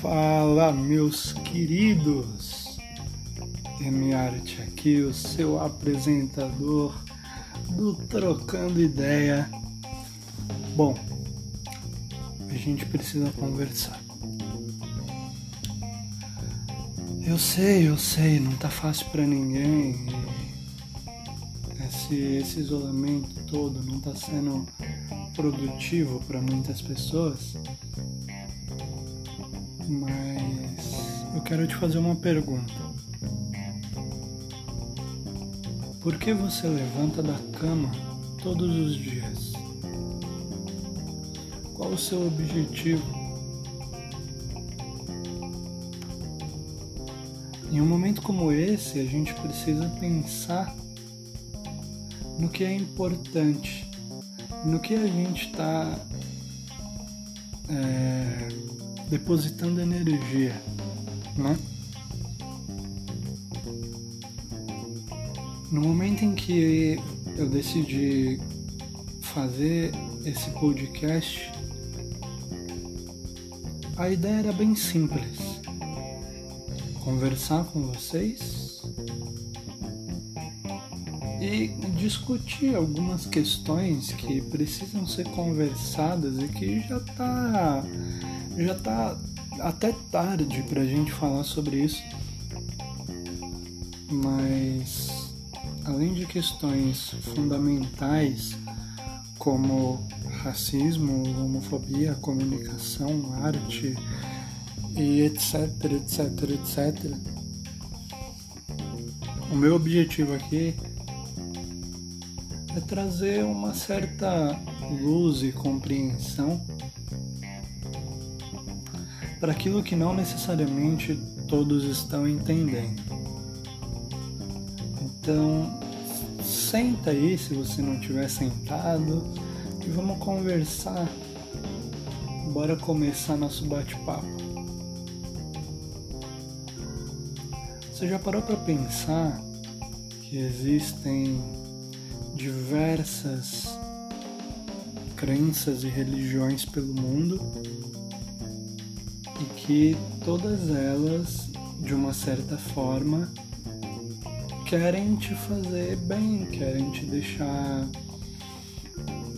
Fala, meus queridos! Arte aqui, o seu apresentador do Trocando Ideia. Bom, a gente precisa conversar. Eu sei, eu sei, não tá fácil para ninguém. Esse, esse isolamento todo não tá sendo produtivo para muitas pessoas. Mas eu quero te fazer uma pergunta. Por que você levanta da cama todos os dias? Qual o seu objetivo? Em um momento como esse, a gente precisa pensar no que é importante, no que a gente está é, depositando energia, né? No momento em que eu decidi fazer esse podcast, a ideia era bem simples conversar com vocês e discutir algumas questões que precisam ser conversadas e que já tá já tá até tarde para a gente falar sobre isso. Mas além de questões fundamentais como racismo, homofobia, comunicação, arte, e etc, etc, etc. O meu objetivo aqui é trazer uma certa luz e compreensão para aquilo que não necessariamente todos estão entendendo. Então, senta aí se você não estiver sentado e vamos conversar. Bora começar nosso bate-papo. Você já parou para pensar que existem diversas crenças e religiões pelo mundo e que todas elas, de uma certa forma, querem te fazer bem, querem te deixar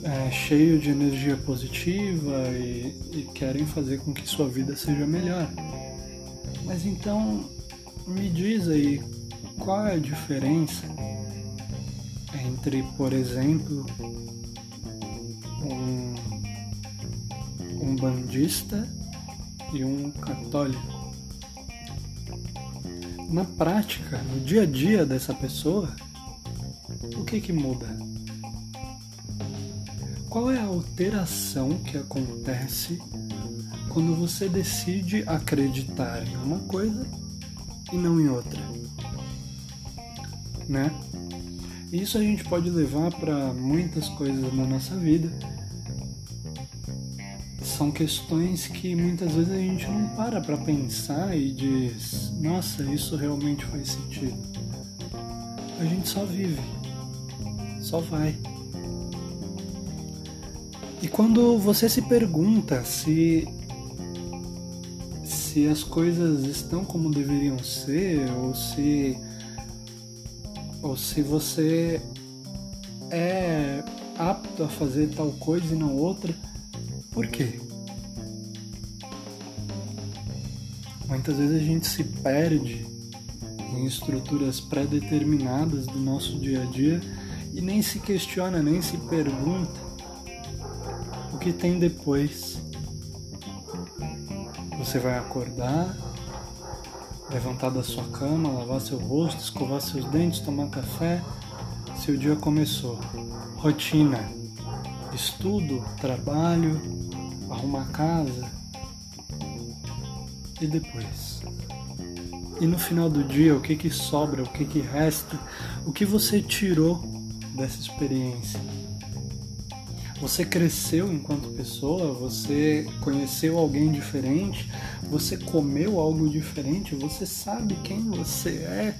é, cheio de energia positiva e, e querem fazer com que sua vida seja melhor. Mas então diz aí qual é a diferença entre, por exemplo, um, um bandista e um católico. Na prática, no dia a dia dessa pessoa, o que que muda? Qual é a alteração que acontece quando você decide acreditar em uma coisa e não em outra. Né? Isso a gente pode levar para muitas coisas na nossa vida. São questões que muitas vezes a gente não para para pensar e diz: nossa, isso realmente faz sentido. A gente só vive, só vai. E quando você se pergunta se se as coisas estão como deveriam ser ou se ou se você é apto a fazer tal coisa e não outra. Por quê? Muitas vezes a gente se perde em estruturas pré-determinadas do nosso dia a dia e nem se questiona, nem se pergunta o que tem depois você vai acordar, levantar da sua cama, lavar seu rosto, escovar seus dentes, tomar café. Seu dia começou. Rotina: estudo, trabalho, arrumar casa. E depois? E no final do dia, o que que sobra, o que que resta, o que você tirou dessa experiência? Você cresceu enquanto pessoa, você conheceu alguém diferente, você comeu algo diferente, você sabe quem você é.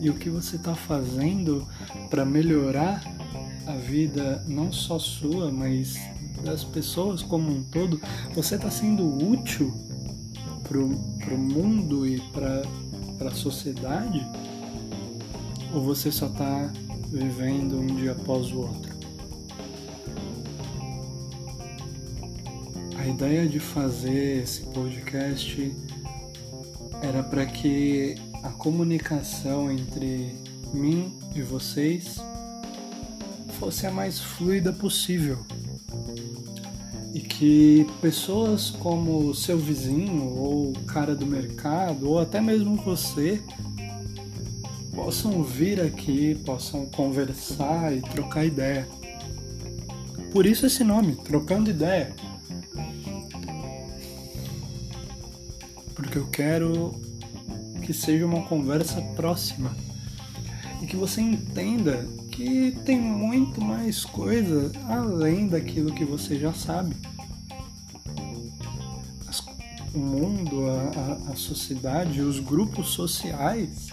e o que você está fazendo para melhorar a vida não só sua, mas das pessoas como um todo, você está sendo útil para o mundo e para a sociedade? Ou você só está vivendo um dia após o outro? A ideia de fazer esse podcast era para que a comunicação entre mim e vocês fosse a mais fluida possível e que pessoas como seu vizinho ou o cara do mercado ou até mesmo você possam vir aqui, possam conversar e trocar ideia. Por isso esse nome, Trocando Ideia. Porque eu quero que seja uma conversa próxima e que você entenda que tem muito mais coisa além daquilo que você já sabe. o mundo, a, a, a sociedade, os grupos sociais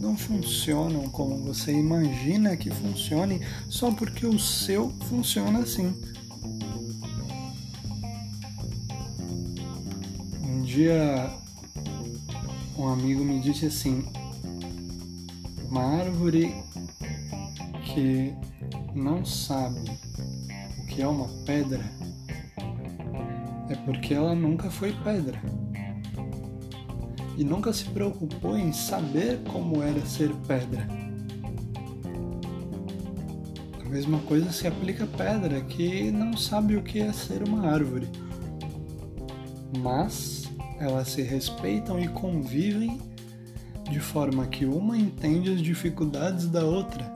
não funcionam como você imagina que funcione só porque o seu funciona assim. Um dia um amigo me disse assim: uma árvore que não sabe o que é uma pedra é porque ela nunca foi pedra e nunca se preocupou em saber como era ser pedra. A mesma coisa se aplica a pedra que não sabe o que é ser uma árvore, mas elas se respeitam e convivem de forma que uma entende as dificuldades da outra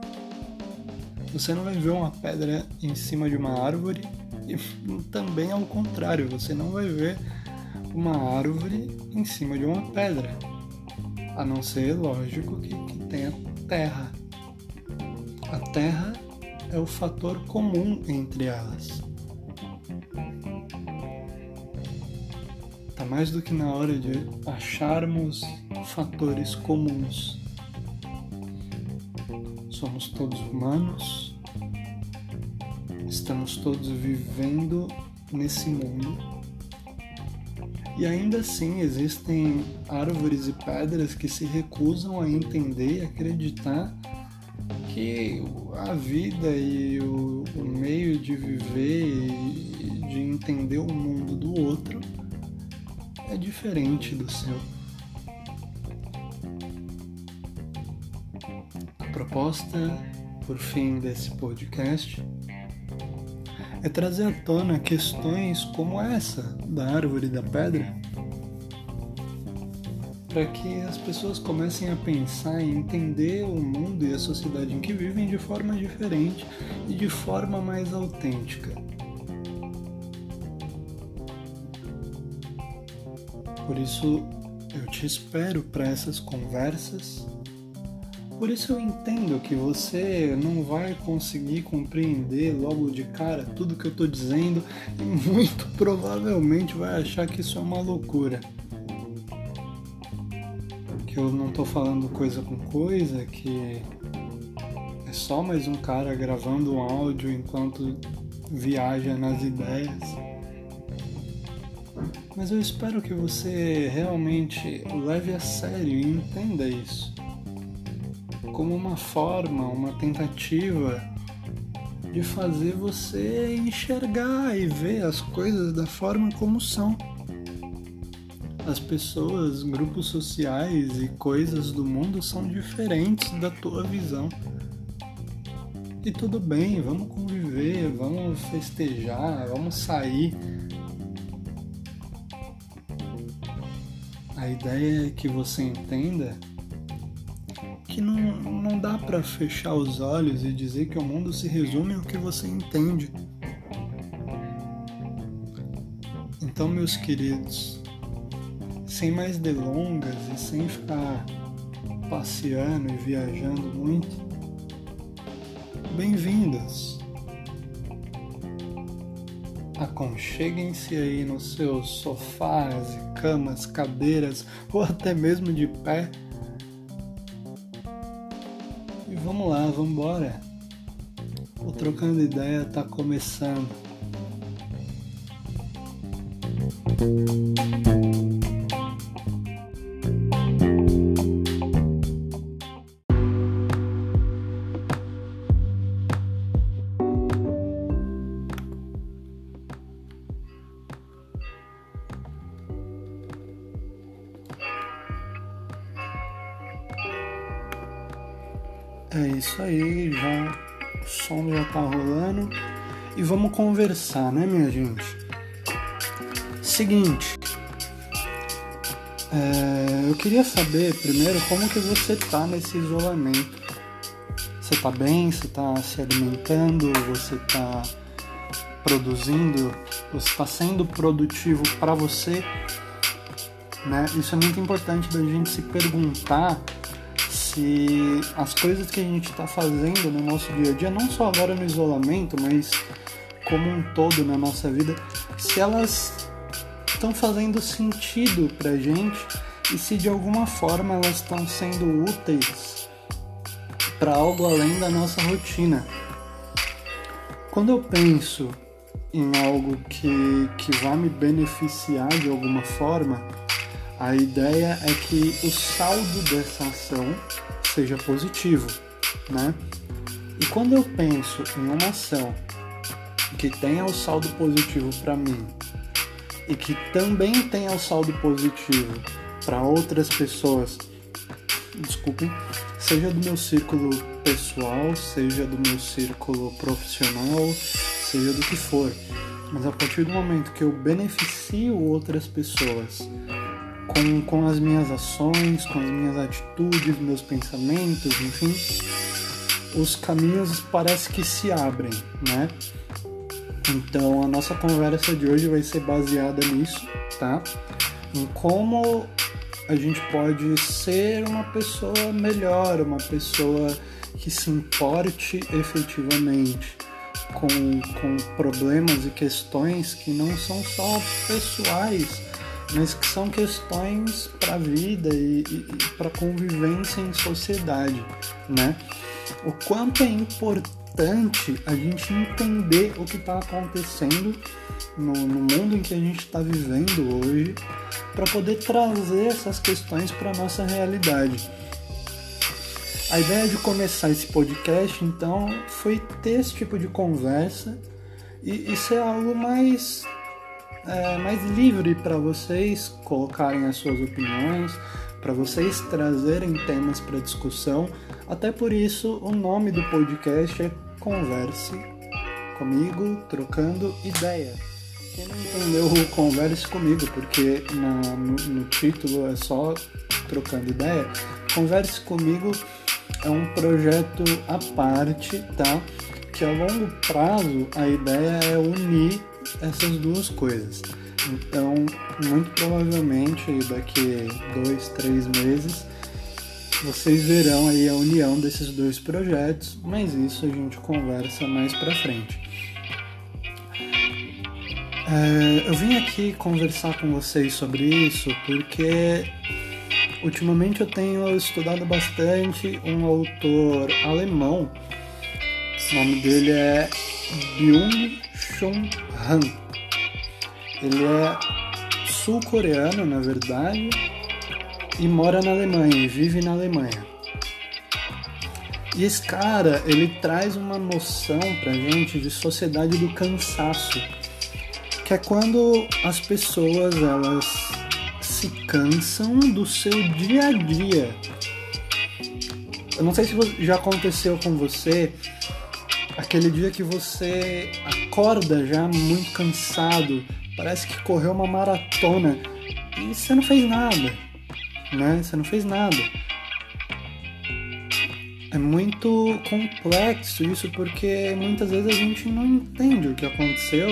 você não vai ver uma pedra em cima de uma árvore e também ao contrário, você não vai ver uma árvore em cima de uma pedra. A não ser, lógico, que, que tenha terra. A terra é o fator comum entre elas. Mais do que na hora de acharmos fatores comuns somos todos humanos, estamos todos vivendo nesse mundo. E ainda assim existem árvores e pedras que se recusam a entender e acreditar que a vida e o, meio de viver e de entender o mundo do outro é diferente do seu. proposta, por fim, desse podcast é trazer à tona questões como essa da árvore da pedra, para que as pessoas comecem a pensar e entender o mundo e a sociedade em que vivem de forma diferente e de forma mais autêntica. Isso, eu te espero para essas conversas por isso eu entendo que você não vai conseguir compreender logo de cara tudo que eu estou dizendo e muito provavelmente vai achar que isso é uma loucura. Que eu não estou falando coisa com coisa, que é só mais um cara gravando um áudio enquanto viaja nas ideias. Mas eu espero que você realmente leve a sério e entenda isso como uma forma, uma tentativa de fazer você enxergar e ver as coisas da forma como são. As pessoas, grupos sociais e coisas do mundo são diferentes da tua visão. E tudo bem, vamos conviver, vamos festejar, vamos sair. A ideia é que você entenda que não, não dá para fechar os olhos e dizer que o mundo se resume ao que você entende. Então, meus queridos, sem mais delongas e sem ficar passeando e viajando muito, bem-vindos! Aconcheguem-se aí nos seus sofás e camas, cadeiras ou até mesmo de pé Vamos lá, vamos embora. O Trocando Ideia tá começando. Conversar, né, minha gente? Seguinte, é, eu queria saber primeiro como que você tá nesse isolamento. Você tá bem? Você tá se alimentando? Você tá produzindo? Você tá sendo produtivo para você? Né? Isso é muito importante da gente se perguntar se as coisas que a gente está fazendo no nosso dia a dia, não só agora no isolamento, mas como um todo na nossa vida, se elas estão fazendo sentido pra gente e se de alguma forma elas estão sendo úteis para algo além da nossa rotina. Quando eu penso em algo que, que vai me beneficiar de alguma forma, a ideia é que o saldo dessa ação seja positivo, né? E quando eu penso em uma ação que tenha o saldo positivo para mim e que também tenha o saldo positivo para outras pessoas, desculpem, seja do meu círculo pessoal, seja do meu círculo profissional, seja do que for, mas a partir do momento que eu beneficio outras pessoas com, com as minhas ações, com as minhas atitudes, meus pensamentos, enfim, os caminhos parece que se abrem, né? Então a nossa conversa de hoje vai ser baseada nisso, tá? Em como a gente pode ser uma pessoa melhor, uma pessoa que se importe efetivamente com, com problemas e questões que não são só pessoais, mas que são questões para a vida e, e, e para convivência em sociedade, né? O quanto é importante a gente entender o que está acontecendo no, no, mundo em que a gente está vivendo hoje, para poder trazer essas questões para nossa realidade. A ideia de começar esse podcast, então, foi ter esse tipo de conversa e, e ser algo mais é, mais livre para vocês colocarem as suas opiniões, para vocês trazerem temas para discussão. Até por isso, o nome do podcast é Converse comigo, trocando ideia. Quem não entendeu, converse comigo, porque no, no título é só trocando ideia. Converse comigo é um projeto à parte, tá? Que a longo prazo a ideia é unir essas duas coisas. Então, muito provavelmente daqui dois, três meses vocês verão aí a união desses dois projetos, mas isso a gente conversa mais para frente. É, eu vim aqui conversar com vocês sobre isso porque ultimamente eu tenho estudado bastante um autor alemão. O nome dele é Byung-Chun Han. Ele é sul-coreano, na verdade, e mora na Alemanha, e vive na Alemanha. E esse cara, ele traz uma noção pra gente de sociedade do cansaço, que é quando as pessoas elas se cansam do seu dia a dia. Eu não sei se já aconteceu com você aquele dia que você acorda já muito cansado, parece que correu uma maratona e você não fez nada, né? Você não fez nada. É muito complexo isso porque muitas vezes a gente não entende o que aconteceu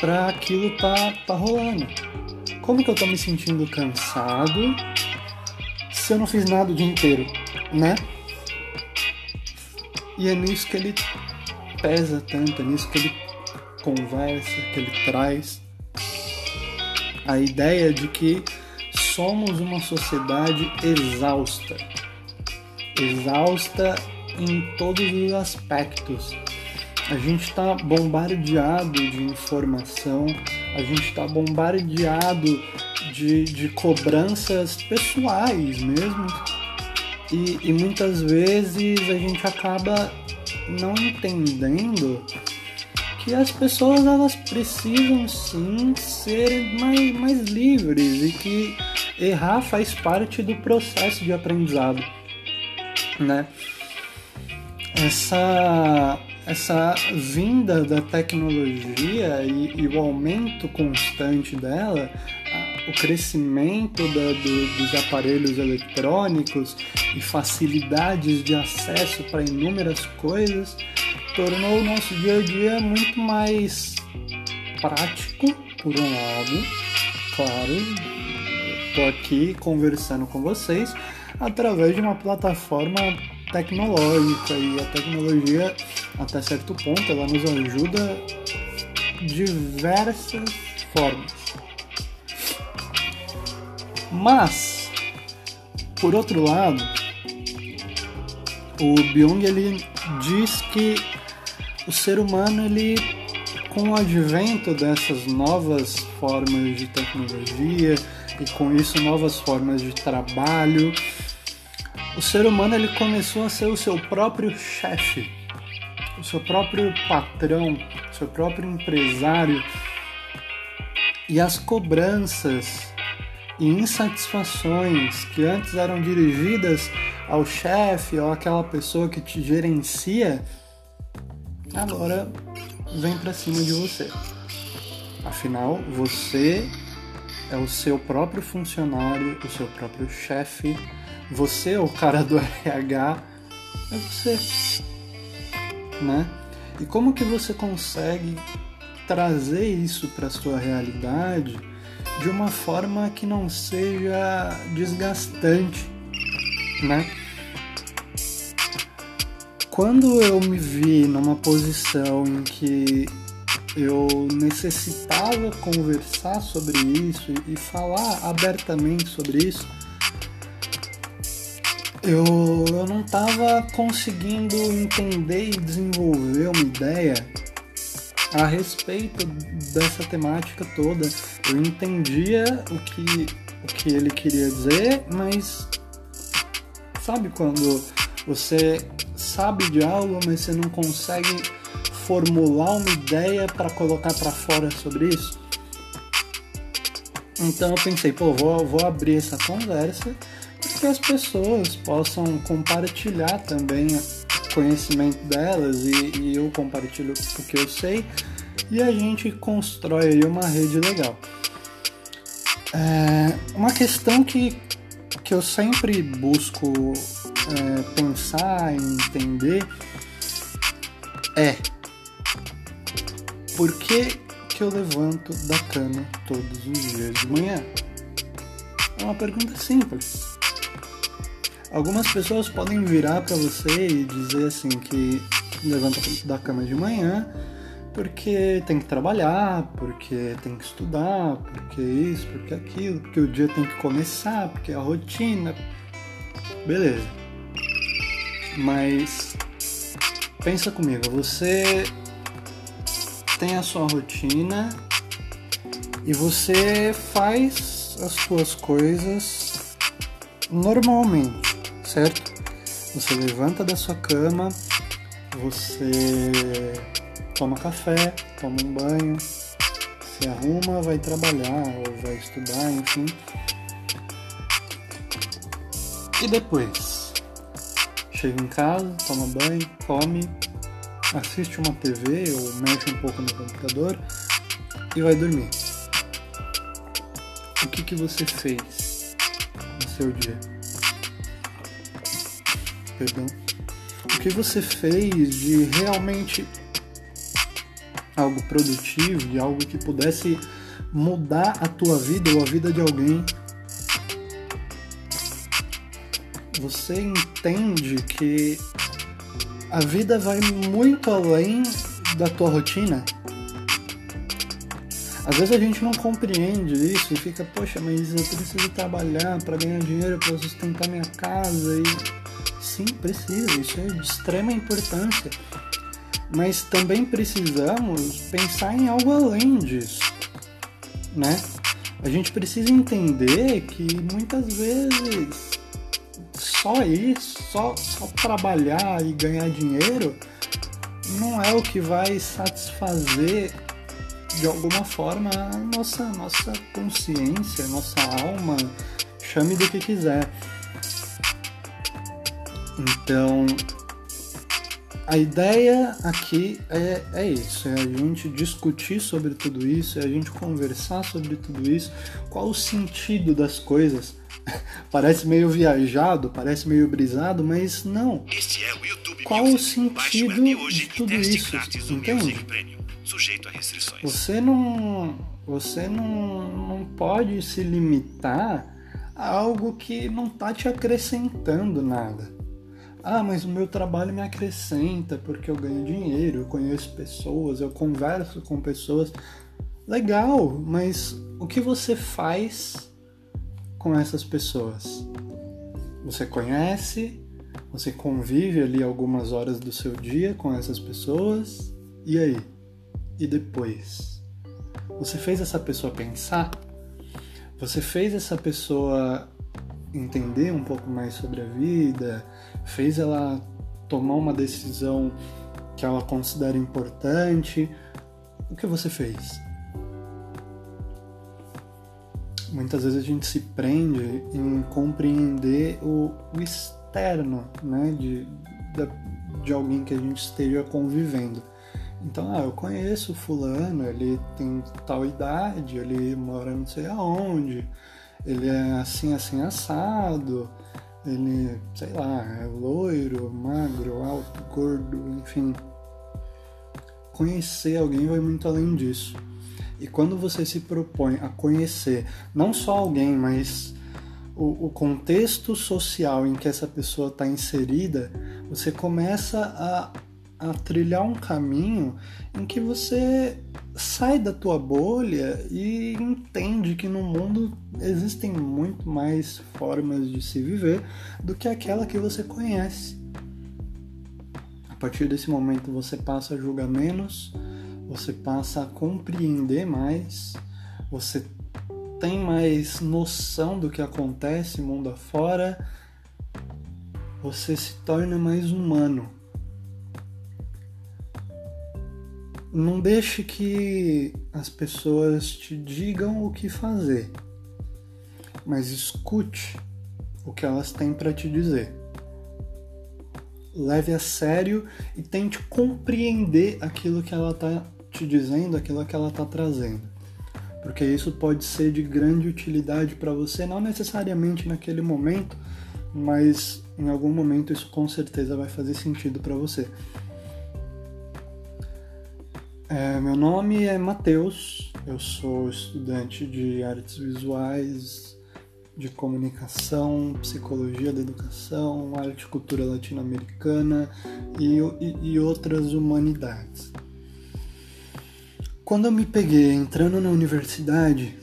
para aquilo tá, tá rolando. Como que eu tô me sentindo cansado se eu não fiz nada o dia inteiro, né? E é nisso que ele pesa tanto, nisso que ele conversa, que ele traz. A ideia de que somos uma sociedade exausta. Exausta em todos os aspectos. A gente está bombardeado de informação, a gente está bombardeado de, de cobranças pessoais mesmo. E, e muitas vezes a gente acaba não entendendo que as pessoas elas precisam sim ser mais, mais livres e que errar faz parte do processo de aprendizado, né? Essa essa vinda da tecnologia e, e o aumento constante dela, o crescimento da, do, dos aparelhos eletrônicos e facilidades de acesso para inúmeras coisas tornou o nosso dia a dia muito mais prático, por um lado, claro. Estou aqui conversando com vocês através de uma plataforma tecnológica e a tecnologia, até certo ponto, ela nos ajuda diversas formas. Mas, por outro lado, o Byung ele diz que o ser humano ele com o advento dessas novas formas de tecnologia e com isso novas formas de trabalho, o ser humano ele começou a ser o seu próprio chefe, o seu próprio patrão, o seu próprio empresário. E as cobranças e insatisfações que antes eram dirigidas ao chefe ou àquela pessoa que te gerencia, agora vem para cima de você. Afinal, você é o seu próprio funcionário, o seu próprio chefe, você, o cara do RH, é você, né? E como que você consegue trazer isso para sua realidade de uma forma que não seja desgastante, né? Quando eu me vi numa posição em que eu necessitava conversar sobre isso e falar abertamente sobre isso, eu, eu não estava conseguindo entender e desenvolver uma ideia a respeito dessa temática toda. Eu entendia o que, o que ele queria dizer, mas sabe quando você sabe de algo, mas você não consegue formular uma ideia para colocar para fora sobre isso? Então eu pensei, pô, vou, vou abrir essa conversa para que as pessoas possam compartilhar também conhecimento delas e, e eu compartilho o que eu sei e a gente constrói aí uma rede legal. É, uma questão que, que eu sempre busco é, pensar e entender é por que, que eu levanto da cama todos os dias de manhã? É uma pergunta simples. Algumas pessoas podem virar para você e dizer assim que levanta da cama de manhã porque tem que trabalhar, porque tem que estudar, porque isso, porque aquilo, porque o dia tem que começar, porque é a rotina. Beleza. Mas pensa comigo, você tem a sua rotina e você faz as suas coisas normalmente certo? Você levanta da sua cama, você toma café, toma um banho, se arruma, vai trabalhar ou vai estudar, enfim. E depois? Chega em casa, toma banho, come, assiste uma TV ou mexe um pouco no computador e vai dormir. O que, que você fez no seu dia? perdão, o que você fez de realmente algo produtivo, de algo que pudesse mudar a tua vida ou a vida de alguém. Você entende que a vida vai muito além da tua rotina. Às vezes a gente não compreende isso e fica, poxa, mas eu preciso trabalhar para ganhar dinheiro para sustentar minha casa e Sim, precisa, isso é de extrema importância. Mas também precisamos pensar em algo além disso, né? A gente precisa entender que muitas vezes só isso, só, só trabalhar e ganhar dinheiro não é o que vai satisfazer de alguma forma a nossa, nossa consciência, nossa alma, chame do que quiser. Então, a ideia aqui é, é isso, é a gente discutir sobre tudo isso, é a gente conversar sobre tudo isso, qual o sentido das coisas. parece meio viajado, parece meio brisado, mas não. É o YouTube qual o sentido de tudo isso? Entende? Você não, você não, não pode se limitar a algo que não está te acrescentando nada. Ah, mas o meu trabalho me acrescenta porque eu ganho dinheiro, eu conheço pessoas, eu converso com pessoas. Legal, mas o que você faz com essas pessoas? Você conhece, você convive ali algumas horas do seu dia com essas pessoas, e aí? E depois? Você fez essa pessoa pensar? Você fez essa pessoa entender um pouco mais sobre a vida? Fez ela tomar uma decisão que ela considera importante? O que você fez? Muitas vezes a gente se prende em compreender o, o externo, né, de, de, alguém que a gente esteja convivendo. Então, ah, eu conheço fulano, ele tem tal idade, ele mora não sei aonde, ele é assim, assim, assado, ele, sei lá, é loiro, magro, alto, gordo, enfim. Conhecer alguém vai muito além disso. E quando você se propõe a conhecer não só alguém, mas o, o contexto social em que essa pessoa está inserida, você começa a, a trilhar um caminho em que você sai da tua bolha e entende que no mundo existem muito mais formas de se viver do que aquela que você conhece. A partir desse momento você passa a julgar menos, você passa a compreender mais, você tem mais noção do que acontece mundo afora, você se torna mais humano. Não deixe que as pessoas te digam o que fazer, mas escute o que elas têm para te dizer. Leve a sério e tente compreender aquilo que ela está te dizendo, aquilo que ela está trazendo porque isso pode ser de grande utilidade para você, não necessariamente naquele momento, mas em algum momento isso com certeza vai fazer sentido para você. É, meu nome é Matheus, eu sou estudante de artes visuais, de comunicação, psicologia da educação, arte e cultura latino-americana e, e, e outras humanidades. Quando eu me peguei entrando na universidade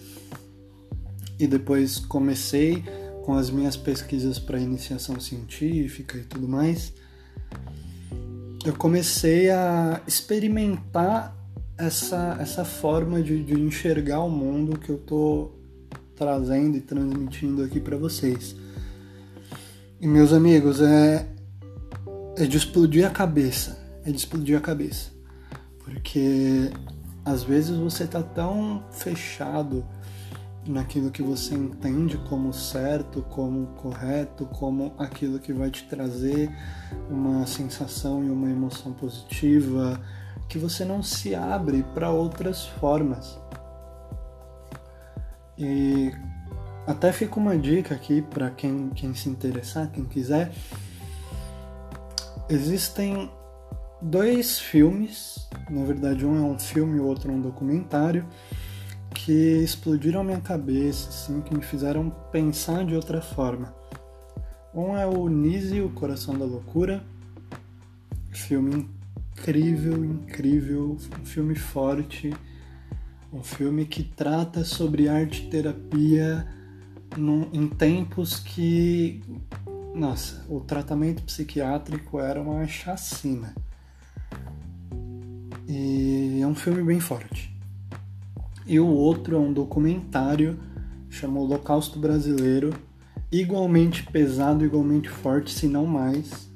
e depois comecei com as minhas pesquisas para iniciação científica e tudo mais, eu comecei a experimentar essa, essa forma de, de enxergar o mundo que eu tô trazendo e transmitindo aqui para vocês. E meus amigos, é, é de explodir a cabeça, é de explodir a cabeça, porque às vezes você tá tão fechado naquilo que você entende como certo, como correto, como aquilo que vai te trazer uma sensação e uma emoção positiva, que você não se abre para outras formas. E até fica uma dica aqui para quem, quem se interessar, quem quiser. Existem dois filmes, na verdade um é um filme e o outro é um documentário, que explodiram minha cabeça, assim, que me fizeram pensar de outra forma. Um é o Nise, o Coração da Loucura, filme incrível, incrível, um filme forte, um filme que trata sobre arte terapia num, em tempos que nossa, o tratamento psiquiátrico era uma chacina. E é um filme bem forte. E o outro é um documentário chamado Holocausto Brasileiro, igualmente pesado, igualmente forte, se não mais,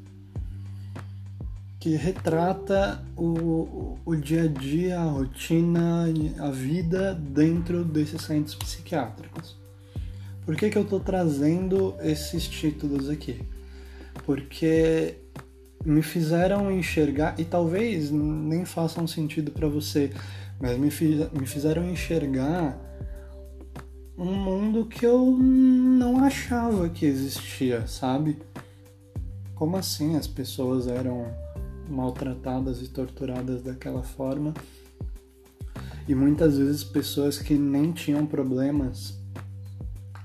que retrata o, o dia a dia, a rotina, a vida dentro desses centros psiquiátricos. Por que, que eu estou trazendo esses títulos aqui? Porque me fizeram enxergar, e talvez nem façam sentido para você, mas me, fiz, me fizeram enxergar um mundo que eu não achava que existia, sabe? Como assim as pessoas eram maltratadas e torturadas daquela forma? E muitas vezes pessoas que nem tinham problemas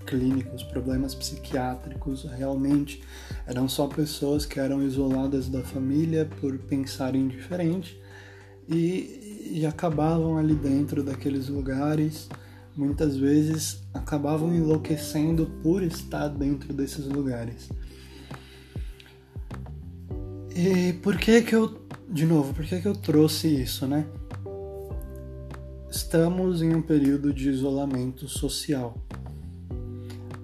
clínicos, problemas psiquiátricos, realmente eram só pessoas que eram isoladas da família por pensarem diferente e, e acabavam ali dentro daqueles lugares, muitas vezes acabavam enlouquecendo por estar dentro desses lugares. E por que que eu, de novo, por que que eu trouxe isso, né? Estamos em um período de isolamento social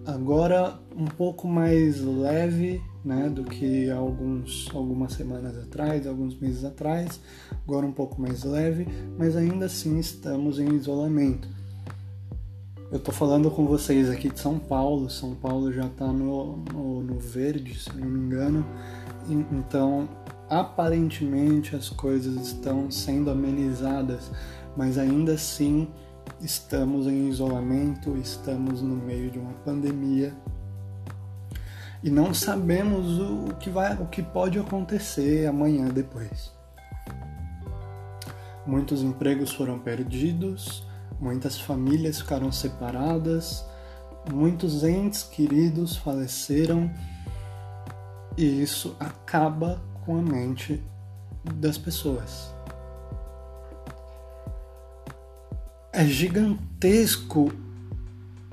agora um pouco mais leve né, do que alguns, algumas semanas atrás, alguns meses atrás, agora um pouco mais leve, mas ainda assim estamos em isolamento. Eu estou falando com vocês aqui de São Paulo, São Paulo já está no, no, no, verde, se não me engano, então aparentemente as coisas estão sendo amenizadas, mas ainda assim estamos em isolamento, estamos no meio de uma pandemia. E não sabemos o que vai, o que pode acontecer amanhã depois. Muitos empregos foram perdidos, muitas famílias ficaram separadas, muitos entes queridos faleceram e isso acaba com a mente das pessoas. É gigantesco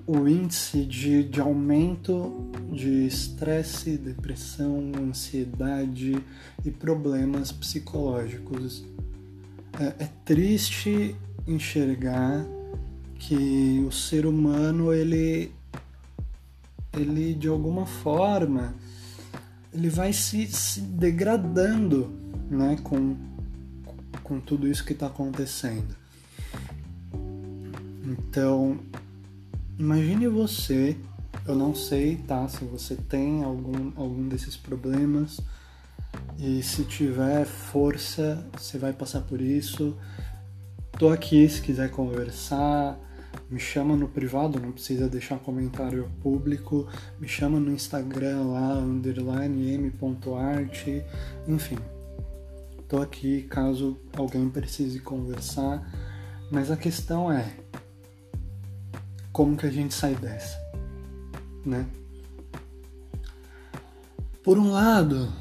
o índice de, de aumento de estresse, depressão, ansiedade e problemas psicológicos. É, é triste enxergar que o ser humano ele ele de alguma forma ele vai se, se degradando né, com, com tudo isso que está acontecendo. Então, imagine você, eu não sei, tá? Se você tem algum, algum desses problemas e se tiver força, você vai passar por isso. Tô aqui se quiser conversar, me chama no privado, não precisa deixar comentário público, me chama no Instagram lá, underline m.art, enfim. Tô aqui caso alguém precise conversar, mas a questão é, como que a gente sai dessa, né? Por um lado,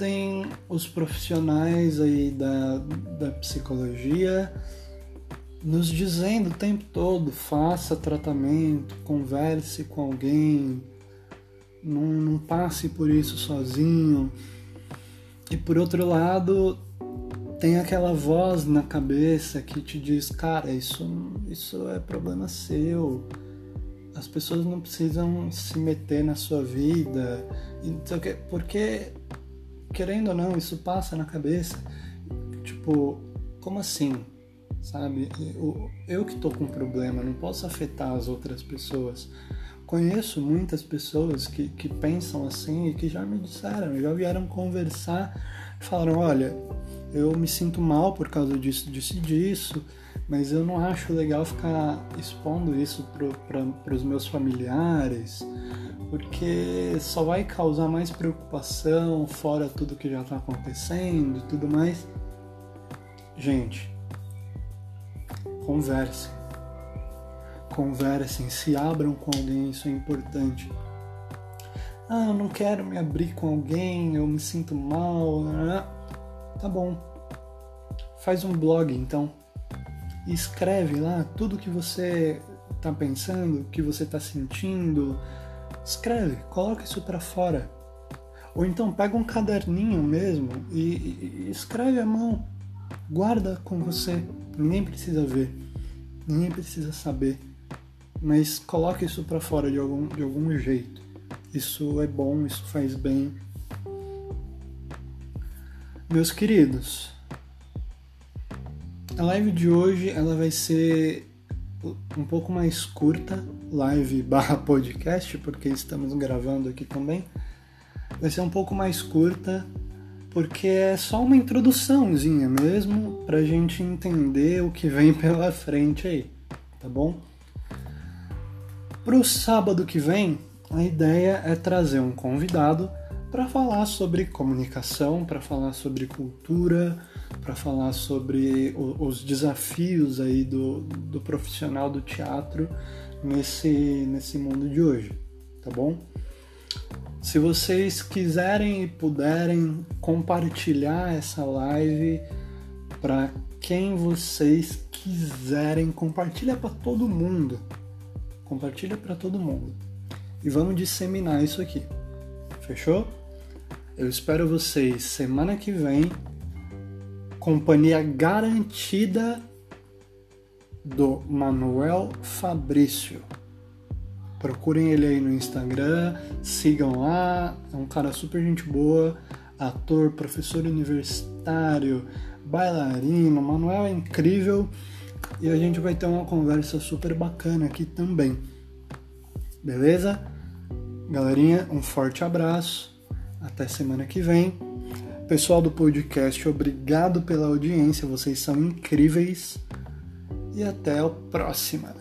existem os profissionais aí da, da psicologia nos dizendo o tempo todo, faça tratamento, converse com alguém, não, não passe por isso sozinho. E por outro lado, tem aquela voz na cabeça que te diz, cara, isso, isso é problema seu. As pessoas não precisam se meter na sua vida. Porque, querendo ou não, isso passa na cabeça. Tipo, como assim? Sabe? Eu, eu que tô com problema, não posso afetar as outras pessoas. Conheço muitas pessoas que, que pensam assim e que já me disseram, já vieram conversar, falaram, olha, eu me sinto mal por causa disso, disso e disso, mas eu não acho legal ficar expondo isso para os meus familiares, porque só vai causar mais preocupação, fora tudo que já está acontecendo e tudo mais. Gente, conversem. Conversem, se abram com alguém, isso é importante. Ah, eu não quero me abrir com alguém, eu me sinto mal. Né? Tá bom. Faz um blog então. Escreve lá tudo que você tá pensando, que você tá sentindo. Escreve, coloca isso para fora. Ou então pega um caderninho mesmo e, e, escreve à mão. Guarda com você. Ninguém precisa ver. Ninguém precisa saber. Mas coloque isso para fora de algum, de algum jeito. Isso é bom, isso faz bem. Meus queridos, a live de hoje ela vai ser um pouco mais curta, live barra podcast, porque estamos gravando aqui também. Vai ser um pouco mais curta, porque é só uma introduçãozinha mesmo, pra gente entender o que vem pela frente aí, tá bom? Pro sábado que vem, a ideia é trazer um convidado para falar sobre comunicação, para falar sobre cultura, para falar sobre o, os desafios aí do, do profissional do teatro nesse, nesse mundo de hoje, tá bom? Se vocês quiserem e puderem compartilhar essa live para quem vocês quiserem, compartilha para todo mundo. Compartilha para todo mundo. E vamos disseminar isso aqui. Fechou? Eu espero vocês semana que vem. Companhia garantida do Manuel Fabrício. Procurem ele aí no Instagram, sigam lá, é um cara super gente boa, ator, professor universitário, bailarino. Manuel é incrível e a gente vai ter uma conversa super bacana aqui também. Beleza? Galerinha, um forte abraço. Até semana que vem. Pessoal do podcast, obrigado pela audiência, vocês são incríveis. E até a próxima.